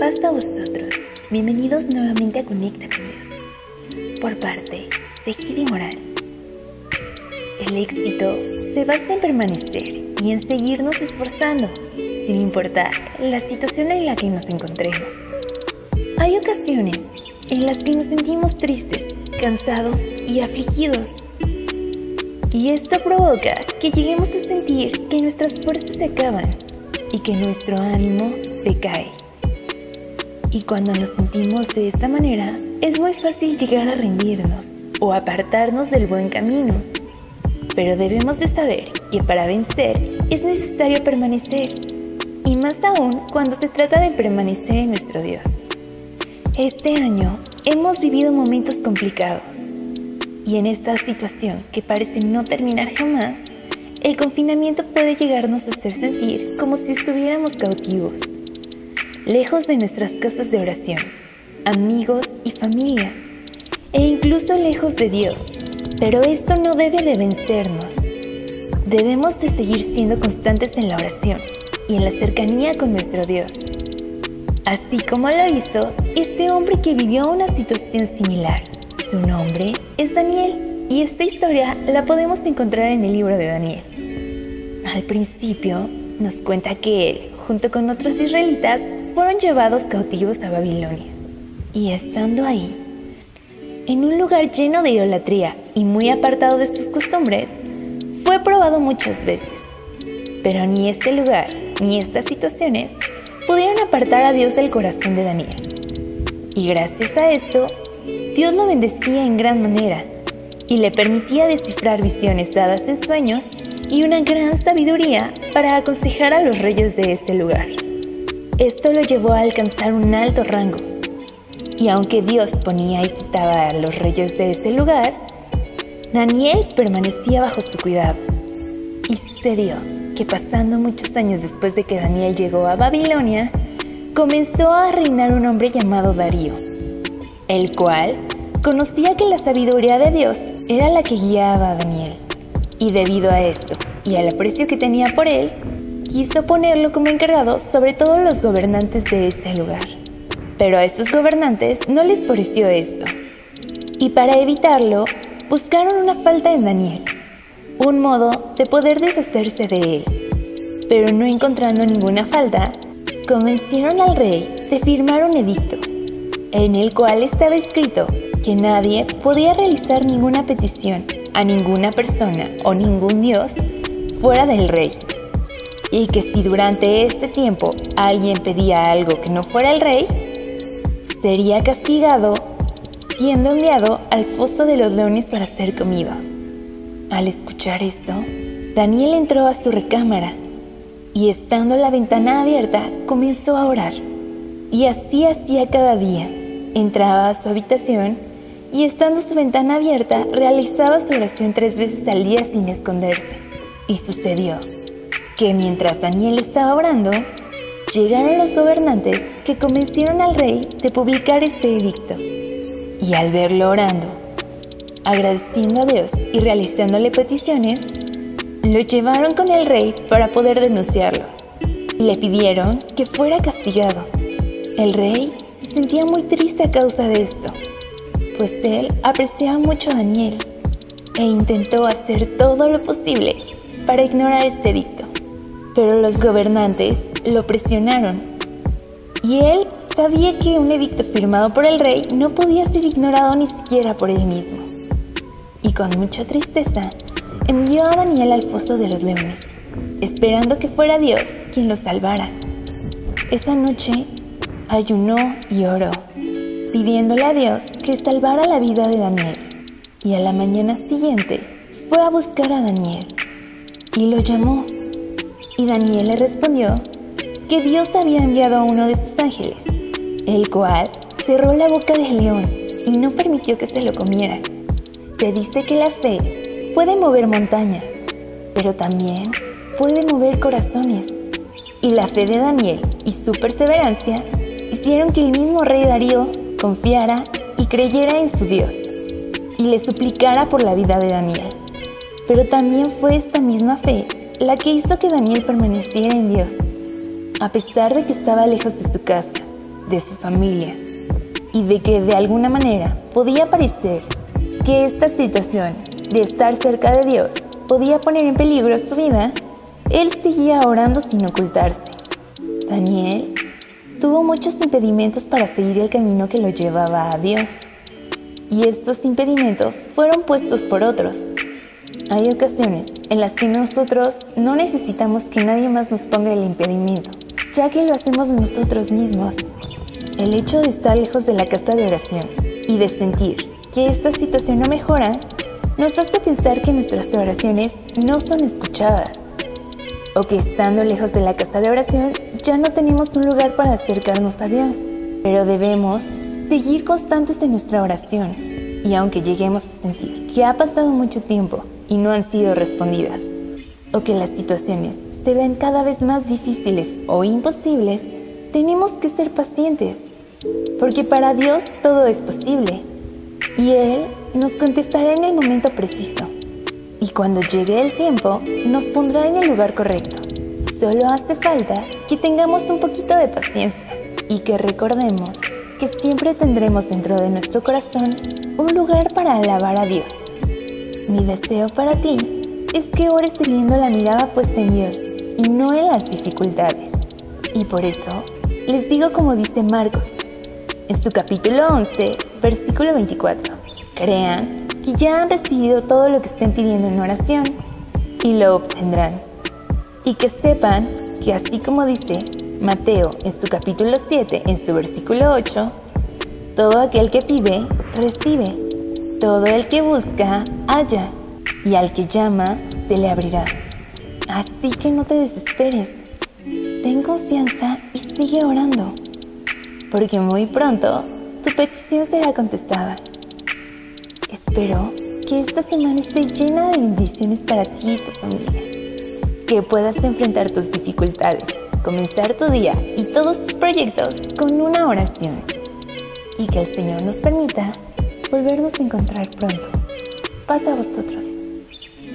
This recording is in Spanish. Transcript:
Paz a vosotros. Bienvenidos nuevamente a Conecta con Dios. Por parte de Gidi Moral. El éxito se basa en permanecer y en seguirnos esforzando, sin importar la situación en la que nos encontremos. Hay ocasiones en las que nos sentimos tristes, cansados y afligidos. Y esto provoca que lleguemos a sentir que nuestras fuerzas se acaban y que nuestro ánimo decae. Y cuando nos sentimos de esta manera, es muy fácil llegar a rendirnos o apartarnos del buen camino. Pero debemos de saber que para vencer es necesario permanecer, y más aún cuando se trata de permanecer en nuestro Dios. Este año hemos vivido momentos complicados, y en esta situación que parece no terminar jamás, el confinamiento puede llegarnos a hacer sentir como si estuviéramos cautivos, lejos de nuestras casas de oración, amigos y familia, e incluso lejos de Dios. Pero esto no debe de vencernos. Debemos de seguir siendo constantes en la oración y en la cercanía con nuestro Dios. Así como lo hizo este hombre que vivió una situación similar. Su nombre es Daniel y esta historia la podemos encontrar en el libro de Daniel. Al principio nos cuenta que él, junto con otros israelitas, fueron llevados cautivos a Babilonia. Y estando ahí, en un lugar lleno de idolatría y muy apartado de sus costumbres, fue probado muchas veces. Pero ni este lugar ni estas situaciones pudieron apartar a Dios del corazón de Daniel. Y gracias a esto, Dios lo bendecía en gran manera y le permitía descifrar visiones dadas en sueños y una gran sabiduría para aconsejar a los reyes de ese lugar. Esto lo llevó a alcanzar un alto rango. Y aunque Dios ponía y quitaba a los reyes de ese lugar, Daniel permanecía bajo su cuidado. Y sucedió que pasando muchos años después de que Daniel llegó a Babilonia, comenzó a reinar un hombre llamado Darío, el cual conocía que la sabiduría de Dios era la que guiaba a Daniel. Y debido a esto y al aprecio que tenía por él, quiso ponerlo como encargado sobre todos los gobernantes de ese lugar. Pero a estos gobernantes no les pareció esto. Y para evitarlo, buscaron una falta en Daniel, un modo de poder deshacerse de él. Pero no encontrando ninguna falta, convencieron al rey de firmar un edicto, en el cual estaba escrito que nadie podía realizar ninguna petición a ninguna persona o ningún dios fuera del rey. Y que si durante este tiempo alguien pedía algo que no fuera el rey, sería castigado siendo enviado al foso de los leones para ser comidos. Al escuchar esto, Daniel entró a su recámara y estando la ventana abierta comenzó a orar. Y así hacía cada día. Entraba a su habitación y estando su ventana abierta, realizaba su oración tres veces al día sin esconderse. Y sucedió que mientras Daniel estaba orando, llegaron los gobernantes que convencieron al rey de publicar este edicto. Y al verlo orando, agradeciendo a Dios y realizándole peticiones, lo llevaron con el rey para poder denunciarlo. Le pidieron que fuera castigado. El rey se sentía muy triste a causa de esto pues él apreciaba mucho a Daniel e intentó hacer todo lo posible para ignorar este dicto. Pero los gobernantes lo presionaron y él sabía que un edicto firmado por el rey no podía ser ignorado ni siquiera por él mismo. Y con mucha tristeza envió a Daniel al foso de los leones, esperando que fuera Dios quien lo salvara. Esa noche ayunó y oró pidiéndole a Dios que salvara la vida de Daniel. Y a la mañana siguiente fue a buscar a Daniel y lo llamó. Y Daniel le respondió que Dios había enviado a uno de sus ángeles, el cual cerró la boca del león y no permitió que se lo comiera. Se dice que la fe puede mover montañas, pero también puede mover corazones. Y la fe de Daniel y su perseverancia hicieron que el mismo rey Darío confiara y creyera en su Dios y le suplicara por la vida de Daniel. Pero también fue esta misma fe la que hizo que Daniel permaneciera en Dios, a pesar de que estaba lejos de su casa, de su familia y de que de alguna manera podía parecer que esta situación de estar cerca de Dios podía poner en peligro su vida, él seguía orando sin ocultarse. Daniel tuvo muchos impedimentos para seguir el camino que lo llevaba a Dios. Y estos impedimentos fueron puestos por otros. Hay ocasiones en las que nosotros no necesitamos que nadie más nos ponga el impedimento, ya que lo hacemos nosotros mismos. El hecho de estar lejos de la casa de oración y de sentir que esta situación no mejora, nos hace pensar que nuestras oraciones no son escuchadas, o que estando lejos de la casa de oración ya no tenemos un lugar para acercarnos a Dios, pero debemos seguir constantes en nuestra oración y aunque lleguemos a sentir que ha pasado mucho tiempo y no han sido respondidas, o que las situaciones se ven cada vez más difíciles o imposibles, tenemos que ser pacientes, porque para Dios todo es posible y Él nos contestará en el momento preciso. Y cuando llegue el tiempo, nos pondrá en el lugar correcto. Solo hace falta que tengamos un poquito de paciencia y que recordemos que siempre tendremos dentro de nuestro corazón un lugar para alabar a Dios. Mi deseo para ti es que ores teniendo la mirada puesta en Dios y no en las dificultades. Y por eso les digo como dice Marcos en su capítulo 11, versículo 24. Crean que ya han recibido todo lo que estén pidiendo en oración y lo obtendrán. Y que sepan que así como dice Mateo en su capítulo 7, en su versículo 8, todo aquel que pide, recibe. Todo el que busca, halla. Y al que llama, se le abrirá. Así que no te desesperes. Ten confianza y sigue orando. Porque muy pronto tu petición será contestada. Espero que esta semana esté llena de bendiciones para ti y tu familia. Que puedas enfrentar tus dificultades, comenzar tu día y todos tus proyectos con una oración. Y que el Señor nos permita volvernos a encontrar pronto. Paz a vosotros.